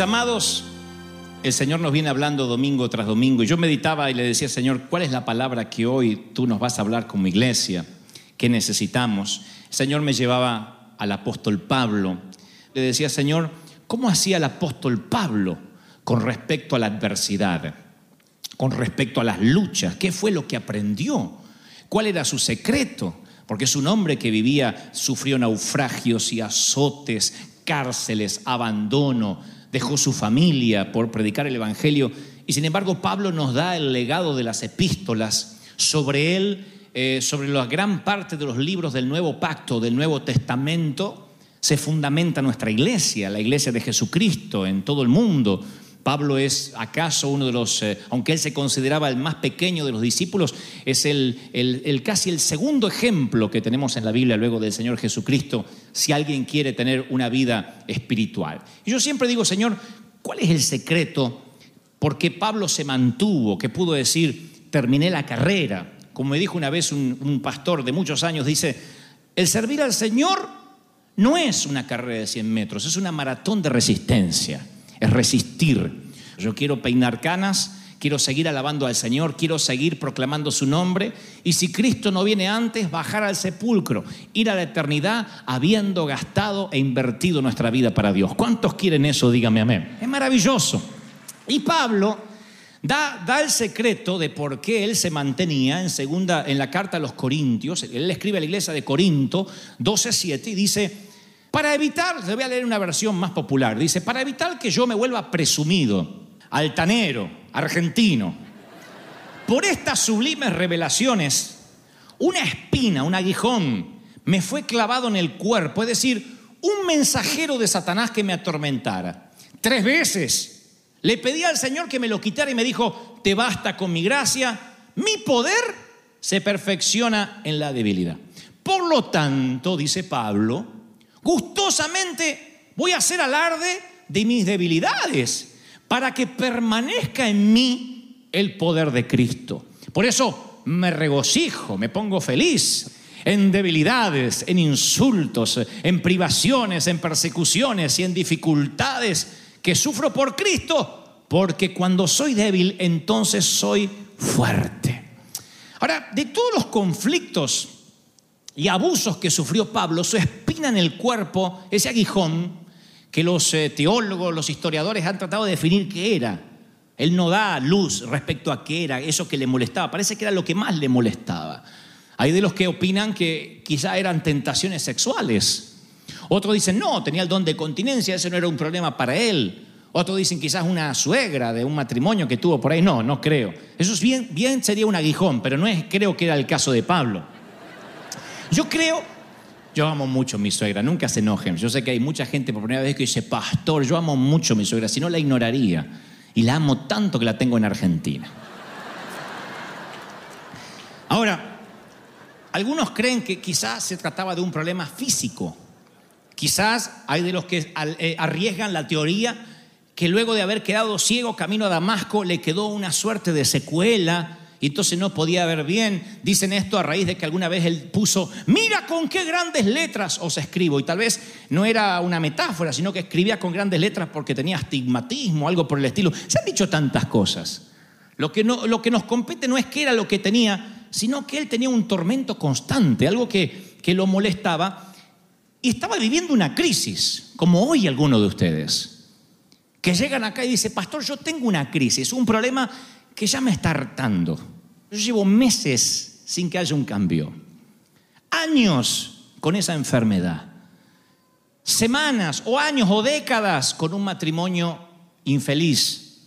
Amados, el Señor nos viene hablando domingo tras domingo y yo meditaba y le decía, Señor, ¿cuál es la palabra que hoy tú nos vas a hablar como iglesia? ¿Qué necesitamos? El Señor me llevaba al apóstol Pablo. Le decía, Señor, ¿cómo hacía el apóstol Pablo con respecto a la adversidad? Con respecto a las luchas, ¿qué fue lo que aprendió? ¿Cuál era su secreto? Porque es un hombre que vivía, sufrió naufragios y azotes, cárceles, abandono, dejó su familia por predicar el Evangelio. Y sin embargo, Pablo nos da el legado de las epístolas sobre él, eh, sobre la gran parte de los libros del Nuevo Pacto, del Nuevo Testamento, se fundamenta nuestra iglesia, la iglesia de Jesucristo en todo el mundo. Pablo es acaso uno de los, eh, aunque él se consideraba el más pequeño de los discípulos, es el, el- el casi el segundo ejemplo que tenemos en la Biblia luego del Señor Jesucristo, si alguien quiere tener una vida espiritual. Y yo siempre digo, Señor, ¿cuál es el secreto? por qué Pablo se mantuvo, que pudo decir, terminé la carrera. Como me dijo una vez un, un pastor de muchos años, dice, el servir al Señor no es una carrera de 100 metros, es una maratón de resistencia, es resistir. Yo quiero peinar canas, quiero seguir alabando al Señor, quiero seguir proclamando su nombre, y si Cristo no viene antes, bajar al sepulcro, ir a la eternidad habiendo gastado e invertido nuestra vida para Dios. ¿Cuántos quieren eso? Dígame amén. Es maravilloso. Y Pablo da, da el secreto de por qué él se mantenía en, segunda, en la carta a los Corintios. Él escribe a la iglesia de Corinto 12.7 y dice, para evitar, le voy a leer una versión más popular, dice, para evitar que yo me vuelva presumido, altanero, argentino, por estas sublimes revelaciones, una espina, un aguijón, me fue clavado en el cuerpo, es decir, un mensajero de Satanás que me atormentara. Tres veces le pedí al Señor que me lo quitara y me dijo, te basta con mi gracia, mi poder se perfecciona en la debilidad. Por lo tanto, dice Pablo, gustosamente voy a hacer alarde de mis debilidades para que permanezca en mí el poder de Cristo. Por eso me regocijo, me pongo feliz en debilidades, en insultos, en privaciones, en persecuciones y en dificultades que sufro por Cristo, porque cuando soy débil, entonces soy fuerte. Ahora, de todos los conflictos y abusos que sufrió Pablo, su espina en el cuerpo, ese aguijón, que los eh, teólogos, los historiadores han tratado de definir qué era. Él no da luz respecto a qué era eso que le molestaba. Parece que era lo que más le molestaba. Hay de los que opinan que quizá eran tentaciones sexuales. Otros dicen, no, tenía el don de continencia, ese no era un problema para él. Otros dicen quizás una suegra de un matrimonio que tuvo por ahí. No, no creo. Eso es bien, bien sería un aguijón, pero no es, creo que era el caso de Pablo. Yo creo, yo amo mucho a mi suegra, nunca se enojen. Yo sé que hay mucha gente por primera vez que dice, pastor, yo amo mucho a mi suegra, si no la ignoraría. Y la amo tanto que la tengo en Argentina. Ahora, algunos creen que quizás se trataba de un problema físico. Quizás hay de los que eh, arriesgan la teoría que luego de haber quedado ciego camino a Damasco le quedó una suerte de secuela y entonces no podía ver bien. Dicen esto a raíz de que alguna vez él puso, mira con qué grandes letras os escribo. Y tal vez no era una metáfora, sino que escribía con grandes letras porque tenía astigmatismo, algo por el estilo. Se han dicho tantas cosas. Lo que, no, lo que nos compete no es que era lo que tenía, sino que él tenía un tormento constante, algo que, que lo molestaba, y estaba viviendo una crisis, como hoy algunos de ustedes, que llegan acá y dicen, pastor, yo tengo una crisis, un problema que ya me está hartando. Yo llevo meses sin que haya un cambio, años con esa enfermedad, semanas o años o décadas con un matrimonio infeliz,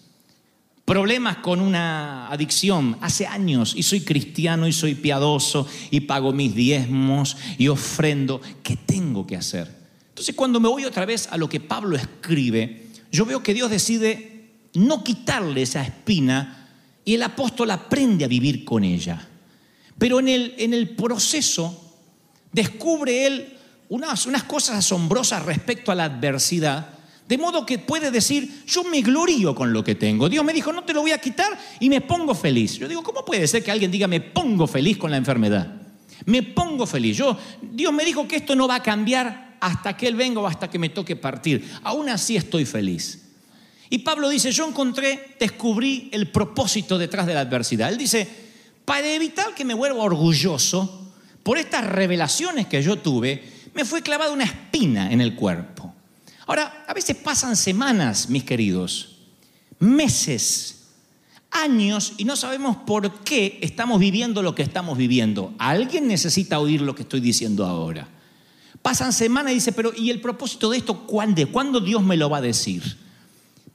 problemas con una adicción hace años y soy cristiano y soy piadoso y pago mis diezmos y ofrendo. ¿Qué tengo que hacer? Entonces cuando me voy otra vez a lo que Pablo escribe, yo veo que Dios decide no quitarle esa espina y el apóstol aprende a vivir con ella. Pero en el, en el proceso descubre él unas, unas cosas asombrosas respecto a la adversidad de modo que puede decir, yo me glorío con lo que tengo. Dios me dijo, no te lo voy a quitar y me pongo feliz. Yo digo, ¿cómo puede ser que alguien diga, me pongo feliz con la enfermedad? Me pongo feliz. Yo, Dios me dijo que esto no va a cambiar hasta que Él venga o hasta que me toque partir. Aún así estoy feliz. Y Pablo dice, yo encontré, descubrí el propósito detrás de la adversidad. Él dice, para evitar que me vuelva orgulloso por estas revelaciones que yo tuve, me fue clavada una espina en el cuerpo. Ahora, a veces pasan semanas, mis queridos, meses, años y no sabemos por qué estamos viviendo lo que estamos viviendo. Alguien necesita oír lo que estoy diciendo ahora. Pasan semanas y dice, pero ¿y el propósito de esto cuándo? ¿Cuándo Dios me lo va a decir?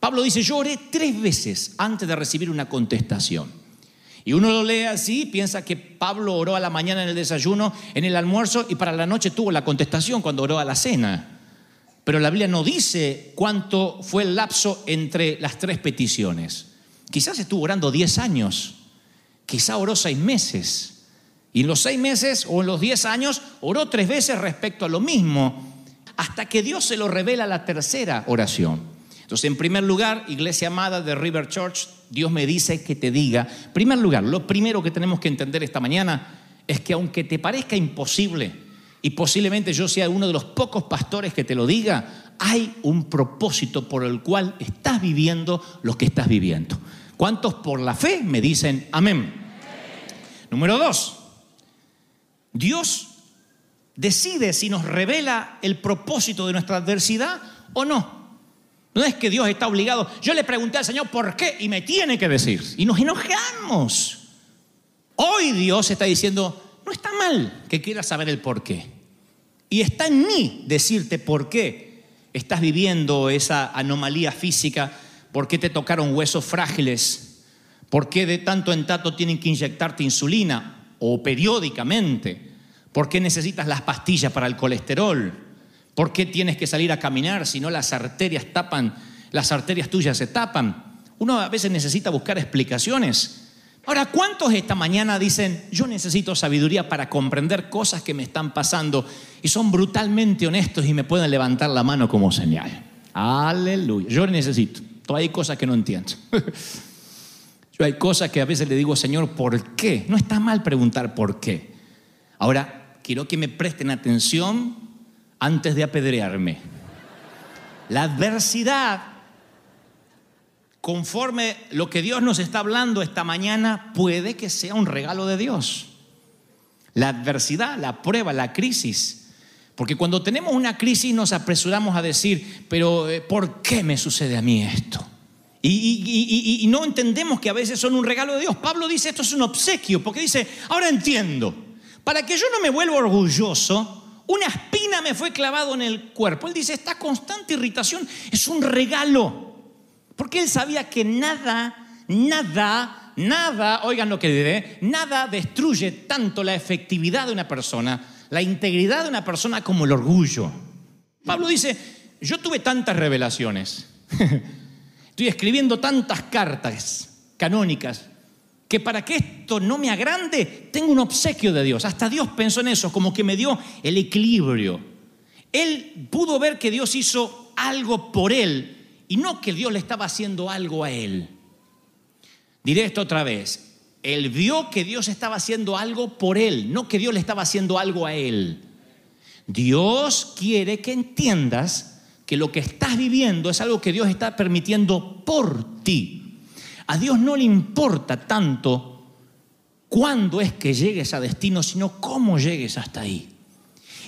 Pablo dice, yo oré tres veces antes de recibir una contestación. Y uno lo lee así, piensa que Pablo oró a la mañana en el desayuno, en el almuerzo y para la noche tuvo la contestación cuando oró a la cena pero la Biblia no dice cuánto fue el lapso entre las tres peticiones. Quizás estuvo orando 10 años, quizá oró seis meses, y en los seis meses o en los 10 años oró tres veces respecto a lo mismo, hasta que Dios se lo revela la tercera oración. Entonces, en primer lugar, iglesia amada de River Church, Dios me dice que te diga, en primer lugar, lo primero que tenemos que entender esta mañana es que aunque te parezca imposible, y posiblemente yo sea uno de los pocos pastores que te lo diga, hay un propósito por el cual estás viviendo lo que estás viviendo. ¿Cuántos por la fe me dicen amén? Número dos, Dios decide si nos revela el propósito de nuestra adversidad o no. No es que Dios está obligado. Yo le pregunté al Señor por qué y me tiene que decir. Y nos enojamos. Hoy Dios está diciendo, no está mal que quieras saber el por qué. Y está en mí decirte por qué estás viviendo esa anomalía física, por qué te tocaron huesos frágiles, por qué de tanto en tanto tienen que inyectarte insulina o periódicamente, por qué necesitas las pastillas para el colesterol, por qué tienes que salir a caminar si no las arterias tapan, las arterias tuyas se tapan. Uno a veces necesita buscar explicaciones Ahora, ¿cuántos esta mañana dicen, yo necesito sabiduría para comprender cosas que me están pasando y son brutalmente honestos y me pueden levantar la mano como señal? Aleluya. Yo necesito. Todavía hay cosas que no entiendo. Yo hay cosas que a veces le digo, Señor, ¿por qué? No está mal preguntar por qué. Ahora, quiero que me presten atención antes de apedrearme. La adversidad conforme lo que Dios nos está hablando esta mañana, puede que sea un regalo de Dios. La adversidad, la prueba, la crisis. Porque cuando tenemos una crisis nos apresuramos a decir, pero eh, ¿por qué me sucede a mí esto? Y, y, no entendemos que a veces son un regalo de Dios. Pablo dice, esto es un obsequio, porque dice, ahora entiendo, para que yo no me vuelva orgulloso, una espina me fue clavado en el cuerpo. Él dice, esta constante irritación es un regalo. Porque él sabía que nada, nada, nada, oigan lo que diré, nada destruye tanto la efectividad de una persona, la integridad de una persona como el orgullo. Pablo dice, yo tuve tantas revelaciones, estoy escribiendo tantas cartas canónicas, que para que esto no me agrande, tengo un obsequio de Dios. Hasta Dios pensó en eso, como que me dio el equilibrio. Él pudo ver que Dios hizo algo por él y no que Dios le estaba haciendo algo a él. Diré esto otra vez. Él vio que Dios estaba haciendo algo por él, no que Dios le estaba haciendo algo a él. Dios quiere que entiendas que lo que estás viviendo es algo que Dios está permitiendo por ti. A Dios no le importa tanto cuándo es que llegues a destino, sino cómo llegues hasta ahí.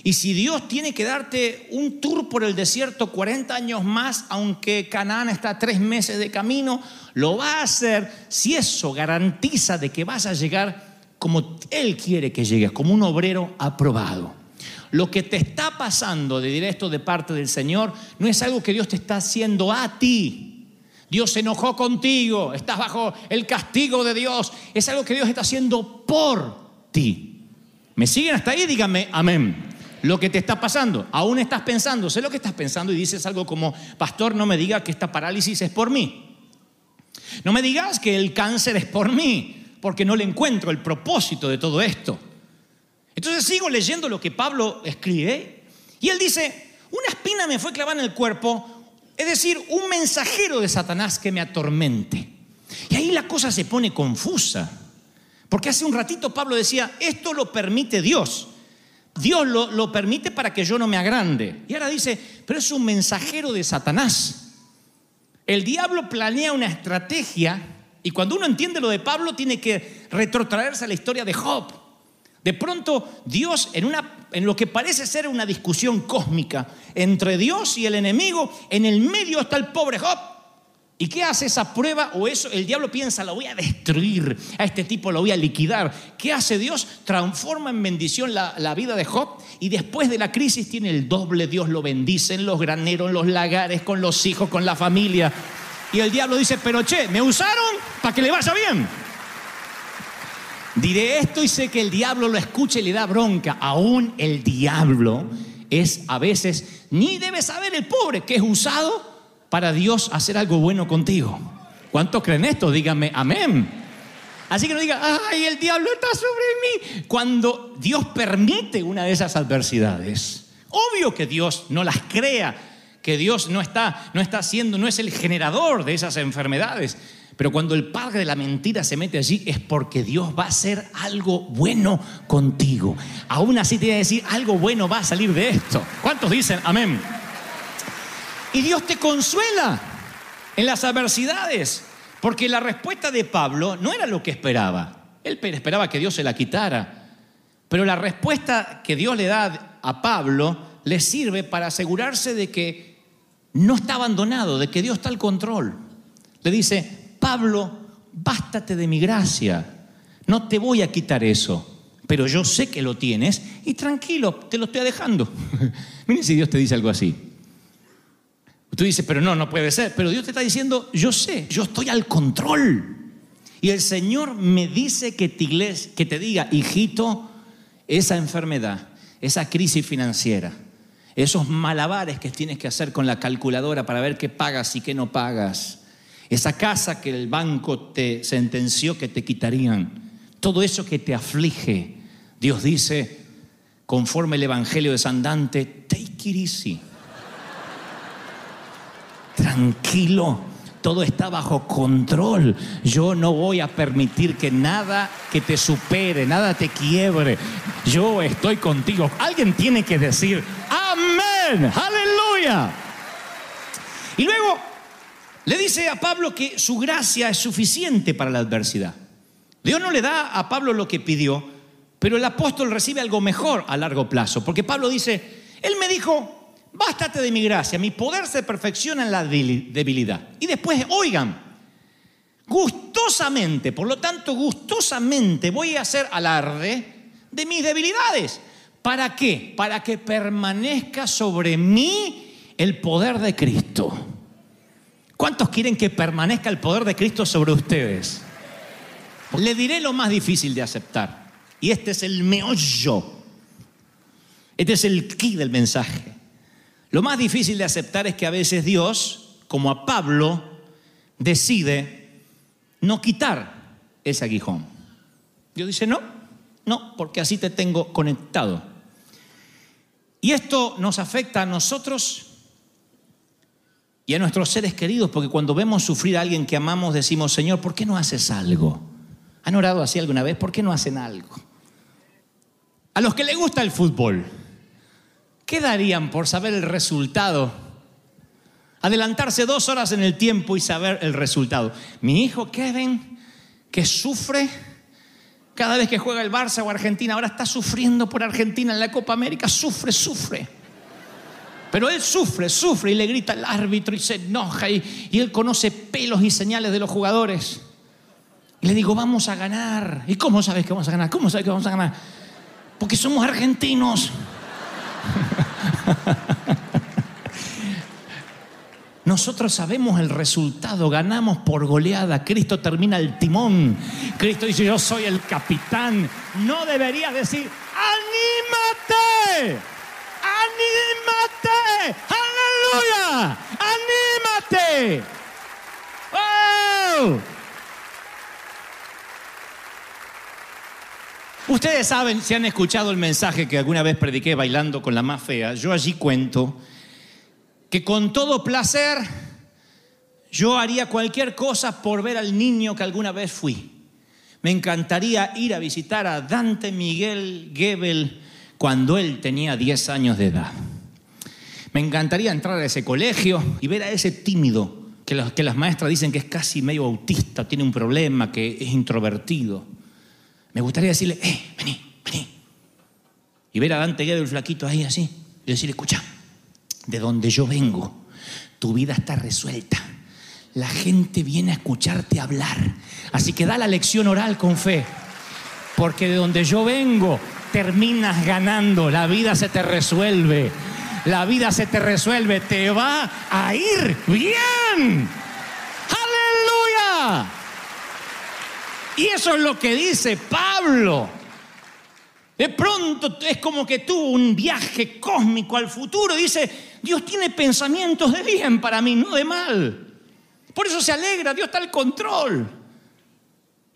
Y si Dios tiene que darte un tour por el desierto 40 años más, aunque Canaán está tres meses de camino, lo va a hacer si eso garantiza de que vas a llegar como Él quiere que llegues, como un obrero aprobado. Lo que te está pasando de directo de parte del Señor no es algo que Dios te está haciendo a ti. Dios se enojó contigo, estás bajo el castigo de Dios. Es algo que Dios está haciendo por ti. ¿Me siguen hasta ahí? Díganme amén lo que te está pasando. Aún estás pensando, sé lo que estás pensando y dices algo como, pastor, no me diga que esta parálisis es por mí. No me digas que el cáncer es por mí, porque no le encuentro el propósito de todo esto. Entonces sigo leyendo lo que Pablo escribe y él dice, una espina me fue clavada en el cuerpo, es decir, un mensajero de Satanás que me atormente. Y ahí la cosa se pone confusa, porque hace un ratito Pablo decía, esto lo permite Dios. Dios lo, lo, permite para que yo no me agrande. Y ahora dice, pero es un mensajero de Satanás. El diablo planea una estrategia y cuando uno entiende lo de Pablo tiene que retrotraerse a la historia de Job. De pronto Dios en, una, en lo que parece ser una discusión cósmica entre Dios y el enemigo, en el medio está el pobre Job. ¿Y qué hace esa prueba o eso? El diablo piensa, lo voy a destruir, a este tipo lo voy a liquidar. ¿Qué hace Dios? Transforma en bendición la, la, vida de Job y después de la crisis tiene el doble. Dios lo bendice en los graneros, en los lagares, con los hijos, con la familia. Y el diablo dice, pero che, me usaron para que le vaya bien. Diré esto y sé que el diablo lo escucha y le da bronca. Aún el diablo es a veces, ni debe saber el pobre que es usado para Dios hacer algo bueno contigo. ¿Cuántos creen esto? Díganme amén. Así que no digan, ay, el diablo está sobre mí. Cuando Dios permite una de esas adversidades, obvio que Dios no las crea, que Dios no está, no está haciendo, no es el generador de esas enfermedades. Pero cuando el padre de la mentira se mete allí es porque Dios va a hacer algo bueno contigo. Aún así te voy a decir, algo bueno va a salir de esto. ¿Cuántos dicen amén? Y Dios te consuela en las adversidades, porque la respuesta de Pablo no era lo que esperaba. Él esperaba que Dios se la quitara, pero la respuesta que Dios le da a Pablo le sirve para asegurarse de que no está abandonado, de que Dios está al control. Le dice, Pablo, bástate de mi gracia, no te voy a quitar eso, pero yo sé que lo tienes y tranquilo, te lo estoy dejando. Miren si Dios te dice algo así. Tú dices, pero no, no puede ser. Pero Dios te está diciendo, yo sé, yo estoy al control. Y el Señor me dice que te, que te diga, hijito, esa enfermedad, esa crisis financiera, esos malabares que tienes que hacer con la calculadora para ver qué pagas y qué no pagas, esa casa que el banco te sentenció que te quitarían, todo eso que te aflige, Dios dice, conforme el Evangelio de San Dante, take it easy tranquilo, todo está bajo control. Yo no voy a permitir que nada que te supere, nada te quiebre. Yo estoy contigo. Alguien tiene que decir, amén, aleluya. Y luego le dice a Pablo que su gracia es suficiente para la adversidad. Dios no le da a Pablo lo que pidió, pero el apóstol recibe algo mejor a largo plazo, porque Pablo dice, él me dijo, Bástate de mi gracia, mi poder se perfecciona en la debilidad. Y después, oigan, gustosamente, por lo tanto, gustosamente voy a hacer alarde de mis debilidades. ¿Para qué? Para que permanezca sobre mí el poder de Cristo. ¿Cuántos quieren que permanezca el poder de Cristo sobre ustedes? Le diré lo más difícil de aceptar. Y este es el meollo. Este es el key del mensaje. Lo más difícil de aceptar es que a veces Dios, como a Pablo, decide no quitar ese aguijón. Dios dice, no, no, porque así te tengo conectado. Y esto nos afecta a nosotros y a nuestros seres queridos, porque cuando vemos sufrir a alguien que amamos, decimos, Señor, ¿por qué no haces algo? ¿Han orado así alguna vez? ¿Por qué no hacen algo? A los que les gusta el fútbol, ¿Qué darían por saber el resultado Adelantarse dos horas en el tiempo y saber el resultado. Mi hijo Kevin, que sufre cada vez que juega el Barça o Argentina, ahora está sufriendo por Argentina en la Copa América, sufre, sufre. Pero él sufre, sufre y le grita al árbitro y se enoja y, él conoce pelos y señales de los jugadores. Y le digo, vamos a ganar. ¿Y cómo sabes que vamos a ganar? ¿Cómo sabes que vamos a ganar? Porque somos argentinos. Nosotros sabemos el resultado, ganamos por goleada. Cristo termina el timón. Cristo dice, yo soy el capitán. No deberías decir, anímate, anímate, aleluya, anímate. ¡Oh! Ustedes saben, si han escuchado el mensaje que alguna vez prediqué bailando con la más fea, yo allí cuento que con todo placer yo haría cualquier cosa por ver al niño que alguna vez fui. Me encantaría ir a visitar a Dante Miguel Gebel cuando él tenía 10 años de edad. Me encantaría entrar a ese colegio y ver a ese tímido que, las maestras dicen que es casi medio autista, tiene un problema, que es introvertido. Me gustaría decirle, eh, vení, vení. Y ver a Dante Gebel flaquito ahí así y decirle, escucha, de donde yo vengo, tu vida está resuelta. La gente viene a escucharte hablar. Así que da la lección oral con fe. Porque de donde yo vengo, terminas ganando. La vida se te resuelve. La vida se te resuelve. Te va a ir bien. Aleluya. Y eso es lo que dice Pablo. De pronto es como que tuvo un viaje cósmico al futuro. Dice, Dios tiene pensamientos de bien para mí, no de mal. Por eso se alegra, Dios está al control.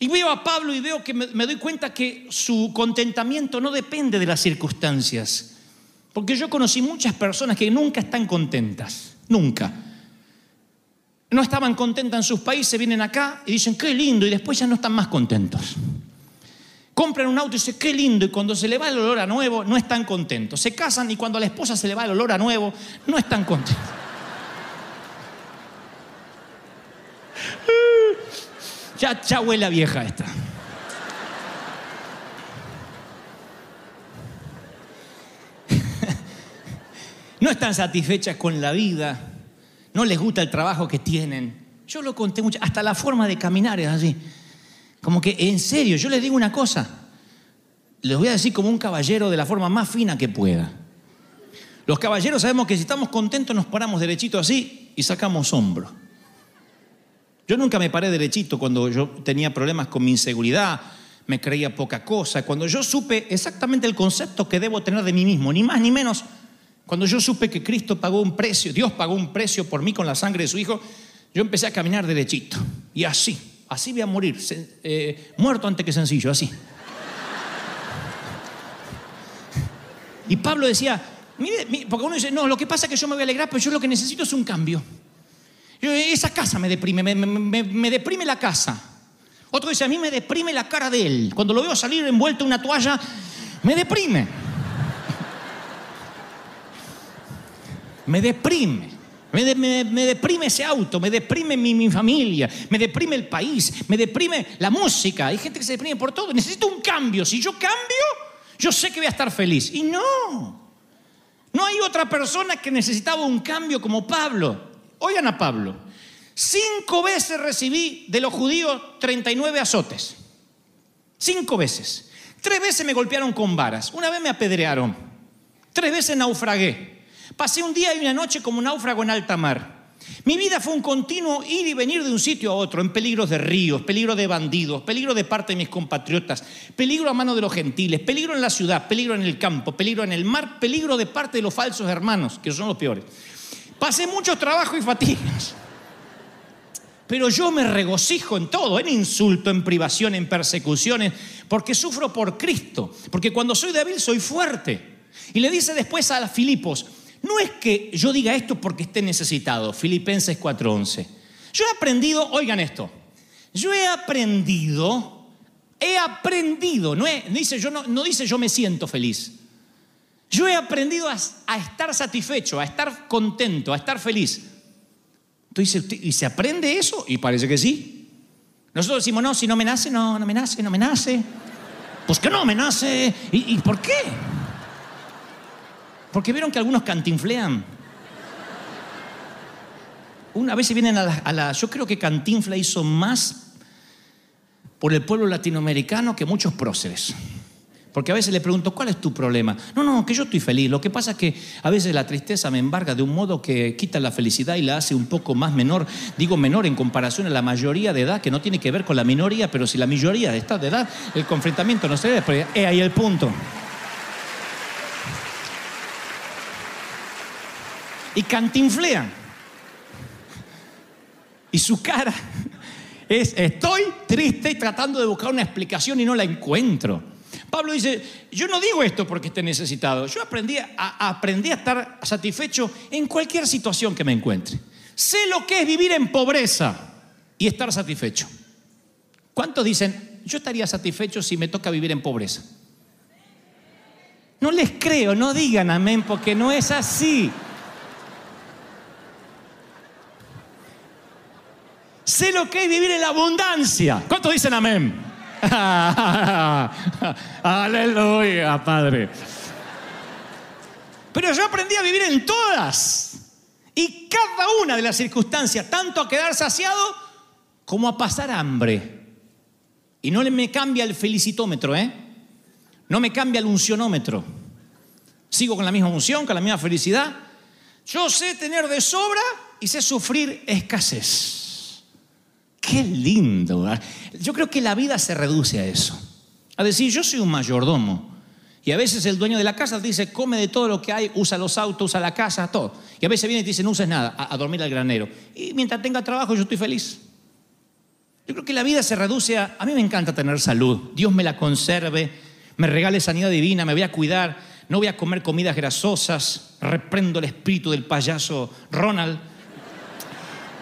Y veo a Pablo y veo que me, me doy cuenta que su contentamiento no depende de las circunstancias. Porque yo conocí muchas personas que nunca están contentas, nunca. No estaban contentas en sus países, vienen acá y dicen, qué lindo, y después ya no están más contentos. Compran un auto y dicen, qué lindo, y cuando se le va el olor a nuevo, no están contentos. Se casan y cuando a la esposa se le va el olor a nuevo, no están contentos. Ya, ya huele a vieja esta. No están satisfechas con la vida, no les gusta el trabajo que tienen. Yo lo conté mucho, hasta la forma de caminar es así. Como que, en serio, yo les digo una cosa, les voy a decir como un caballero de la forma más fina que pueda. Los caballeros sabemos que si estamos contentos nos paramos derechito así y sacamos hombro. Yo nunca me paré derechito cuando yo tenía problemas con mi inseguridad, me creía poca cosa, cuando yo supe exactamente el concepto que debo tener de mí mismo, ni más ni menos, cuando yo supe que Cristo pagó un precio, Dios pagó un precio por mí con la sangre de su Hijo, yo empecé a caminar derechito. Y así, así voy a morir, eh, muerto antes que sencillo, así. Y Pablo decía, mire, porque uno dice, no, lo que pasa es que yo me voy a alegrar, pero yo lo que necesito es un cambio. Esa casa me deprime, me, me- me- me deprime la casa. Otro dice, a mí me deprime la cara de él. Cuando lo veo salir envuelto en una toalla, me deprime. Me deprime. Me, de- me- me deprime ese auto, me deprime mi, mi familia, me deprime el país, me deprime la música. Hay gente que se deprime por todo. Necesito un cambio. Si yo cambio, yo sé que voy a estar feliz. Y no. No hay otra persona que necesitaba un cambio como Pablo. Oigan a Pablo. Cinco veces recibí de los judíos 39 azotes. Cinco veces. Tres veces me golpearon con varas. Una vez me apedrearon. Tres veces naufragué. Pasé un día y una noche como náufrago en alta mar. Mi vida fue un continuo ir y venir de un sitio a otro, en peligros de ríos, peligro de bandidos, peligro de parte de mis compatriotas, peligro a mano de los gentiles, peligro en la ciudad, peligro en el campo, peligro en el mar, peligro de parte de los falsos hermanos, que son los peores. Pasé muchos trabajos y fatigas. Pero yo me regocijo en todo, en insulto, en privación, en persecuciones, porque sufro por Cristo, porque cuando soy débil soy fuerte. Y le dice después a Filipos, no es que yo diga esto porque esté necesitado, Filipenses 4:11. Yo he aprendido, oigan esto, yo he aprendido, he aprendido, no, he- dice, yo no, no dice yo me siento feliz. Yo he aprendido a, estar satisfecho, a estar contento, a estar feliz. Entonces, ¿y se aprende eso? Y parece que sí. Nosotros decimos, no, si no me nace, no, no me nace, no me nace. Pues que no me nace. ¿Y, y por qué? Porque vieron que algunos cantinflean. Una vez se vienen a la, a la- Yo creo que Cantinfla hizo más por el pueblo latinoamericano que muchos próceres. Porque a veces le pregunto, ¿cuál es tu problema? No, no, que yo estoy feliz. Lo que pasa es que a veces la tristeza me embarga de un modo que quita la felicidad y la hace un poco más menor. Digo menor en comparación a la mayoría de edad, que no tiene que ver con la minoría, pero si la mayoría está de edad, el confrontamiento no se debe. Pero es ahí el punto. Y cantinflean. Y su cara es, estoy triste y tratando de buscar una explicación y no la encuentro. Pablo dice, yo no digo esto porque esté necesitado, yo aprendí a, a- a estar satisfecho en cualquier situación que me encuentre. Sé lo que es vivir en pobreza y estar satisfecho. ¿Cuántos dicen, yo estaría satisfecho si me toca vivir en pobreza? No les creo, no digan amén porque no es así. Sé lo que es vivir en la abundancia. ¿Cuántos dicen amén? Aleluya, Padre. Pero yo aprendí a vivir en todas. Y cada una de las circunstancias, tanto a quedar saciado como a pasar hambre. Y no me cambia el felicitómetro, ¿eh? No me cambia el uncionómetro. Sigo con la misma unción, con la misma felicidad. Yo sé tener de sobra y sé sufrir escasez. Qué lindo. Yo creo que la vida se reduce a eso. A decir, yo soy un mayordomo. Y a veces el dueño de la casa dice, come de todo lo que hay, usa los autos, usa la casa, todo. Y a veces viene y dice, no uses nada, a, a dormir al granero. Y mientras tenga trabajo yo estoy feliz. Yo creo que la vida se reduce a, a mí me encanta tener salud, Dios me la conserve, me regale sanidad divina, me voy a cuidar, no voy a comer comidas grasosas, reprendo el espíritu del payaso Ronald,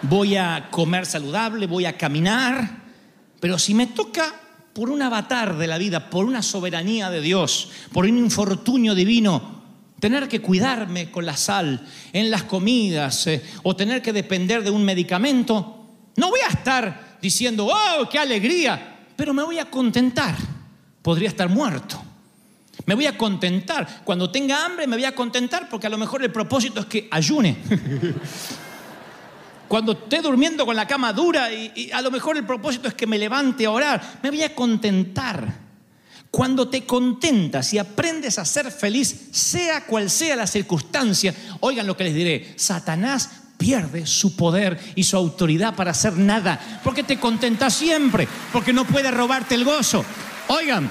voy a comer saludable, voy a caminar, pero si me toca por un avatar de la vida, por una soberanía de Dios, por un infortunio divino, tener que cuidarme con la sal en las comidas eh, o tener que depender de un medicamento, no voy a estar diciendo, oh, qué alegría, pero me voy a contentar. Podría estar muerto. Me voy a contentar. Cuando tenga hambre me voy a contentar porque a lo mejor el propósito es que ayune. Cuando esté durmiendo con la cama dura y, a lo mejor el propósito es que me levante a orar, me voy a contentar. Cuando te contentas y aprendes a ser feliz, sea cual sea la circunstancia, oigan lo que les diré, Satanás pierde su poder y su autoridad para hacer nada, porque te contentas siempre, porque no puede robarte el gozo. Oigan.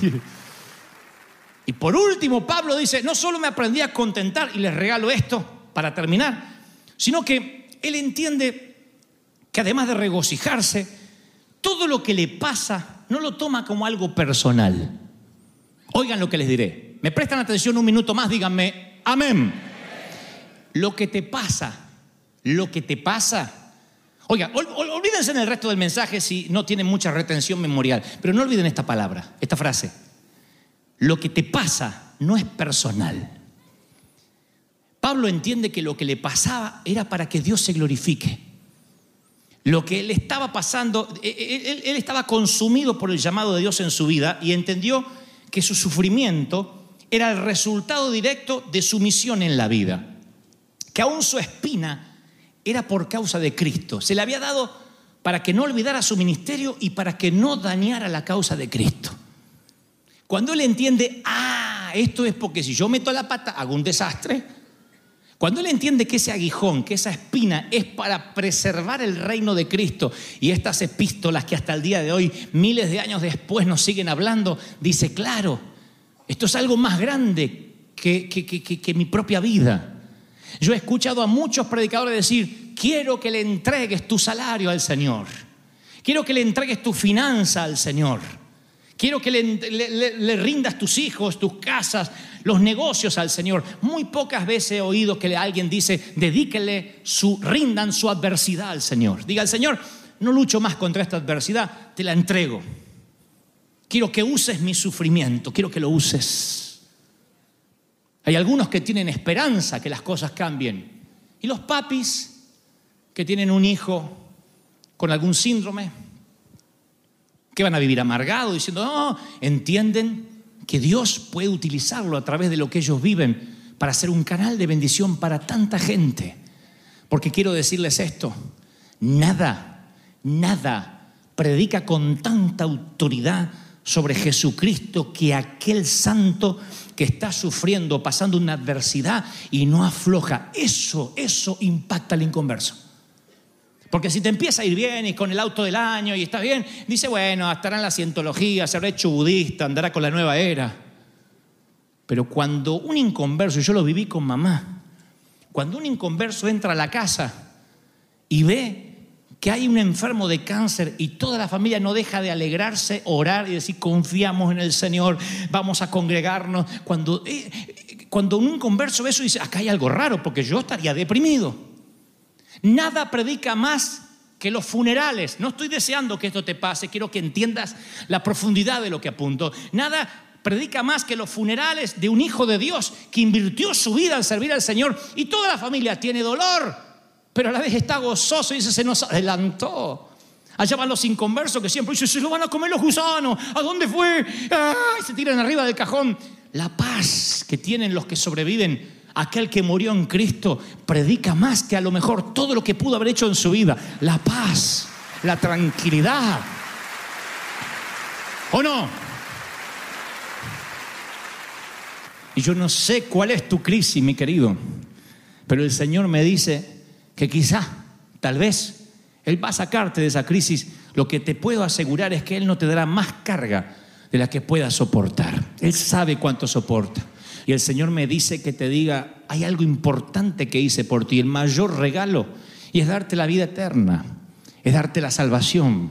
Y por último, Pablo dice, no solo me aprendí a contentar, y les regalo esto para terminar, sino que él entiende que además de regocijarse, todo lo que le pasa no lo toma como algo personal. Oigan lo que les diré. Me prestan atención un minuto más, díganme, amén. Lo que te pasa, lo que te pasa. Oigan, ol- ol- olvídense en el resto del mensaje si no tienen mucha retención memorial, pero no olviden esta palabra, esta frase. Lo que te pasa no es personal. Pablo entiende que lo que le pasaba era para que Dios se glorifique. Lo que él estaba pasando, él, él- él estaba consumido por el llamado de Dios en su vida y entendió que su sufrimiento era el resultado directo de su misión en la vida. Que aún su espina era por causa de Cristo. Se le había dado para que no olvidara su ministerio y para que no dañara la causa de Cristo. Cuando él entiende, ah, esto es porque si yo meto la pata hago un desastre. Cuando él entiende que ese aguijón, que esa espina es para preservar el reino de Cristo y estas epístolas que hasta el día de hoy, miles de años después, nos siguen hablando, dice, claro, esto es algo más grande que, mi propia vida. Yo he escuchado a muchos predicadores decir, quiero que le entregues tu salario al Señor, quiero que le entregues tu finanza al Señor. Quiero que le rindas tus hijos, tus casas, los negocios al Señor. Muy pocas veces he oído que alguien dice, dedíquele su, rindan su adversidad al Señor. Diga al Señor, no lucho más contra esta adversidad, te la entrego. Quiero que uses mi sufrimiento, quiero que lo uses. Hay algunos que tienen esperanza que las cosas cambien Y los papis que tienen un hijo con algún síndrome, que van a vivir amargados diciendo, no, entienden que Dios puede utilizarlo a través de lo que ellos viven para ser un canal de bendición para tanta gente. Porque quiero decirles esto, nada, nada predica con tanta autoridad sobre Jesucristo que aquel santo que está sufriendo, pasando una adversidad y no afloja. Eso, eso impacta al inconverso. Porque si te empieza a ir bien y con el auto del año y está bien, dice, bueno, estará en la cientología, se habrá hecho budista, andará con la nueva era. Pero cuando un inconverso, yo lo viví con mamá, cuando un inconverso entra a la casa y ve que hay un enfermo de cáncer y toda la familia no deja de alegrarse, orar y decir, confiamos en el Señor, vamos a congregarnos. Cuando, eh, cuando un inconverso ve eso dice, acá hay algo raro porque yo estaría deprimido. Nada predica más que los funerales. No estoy deseando que esto te pase, quiero que entiendas la profundidad de lo que apunto. Nada predica más que los funerales de un hijo de Dios que invirtió su vida en servir al Señor y toda la familia tiene dolor, pero a la vez está gozoso y dice, se nos adelantó. Allá van los inconversos que siempre dicen, se lo van a comer los gusanos, ¿a dónde fue? ¡Ay! Se tiran arriba del cajón. La paz que tienen los que sobreviven aquel que murió en Cristo predica más que a lo mejor todo lo que pudo haber hecho en su vida. La paz, la tranquilidad. ¿O no? Y yo no sé cuál es tu crisis, mi querido, pero el Señor me dice que quizá, tal vez, Él va a sacarte de esa crisis. Lo que te puedo asegurar es que Él no te dará más carga de la que puedas soportar. Él sabe cuánto soporta. Y el Señor me dice que te diga, hay algo importante que hice por ti, el mayor regalo, y es darte la vida eterna, es darte la salvación.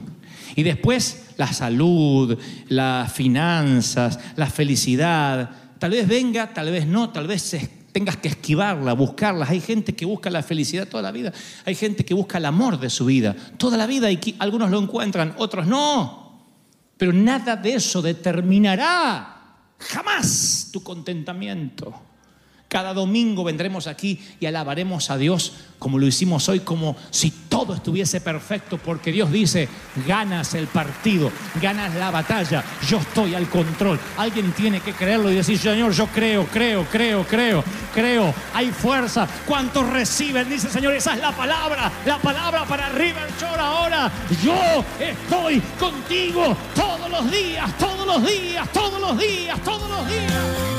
Y después la salud, las finanzas, la felicidad, tal vez venga, tal vez no, tal vez tengas que esquivarla, buscarla. Hay gente que busca la felicidad toda la vida, hay gente que busca el amor de su vida toda la vida y algunos lo encuentran, otros no. Pero nada de eso determinará jamás tu contentamiento. Cada domingo vendremos aquí y alabaremos a Dios como lo hicimos hoy, como si todo estuviese perfecto, porque Dios dice, ganas el partido, ganas la batalla, yo estoy al control. Alguien tiene que creerlo y decir, Señor, yo creo, creo, creo, creo, creo, hay fuerza. ¿Cuántos reciben? Dice, Señor, esa es la palabra, la palabra para River Shore ahora. Yo estoy contigo todos los días, todos los días, todos los días, todos los días.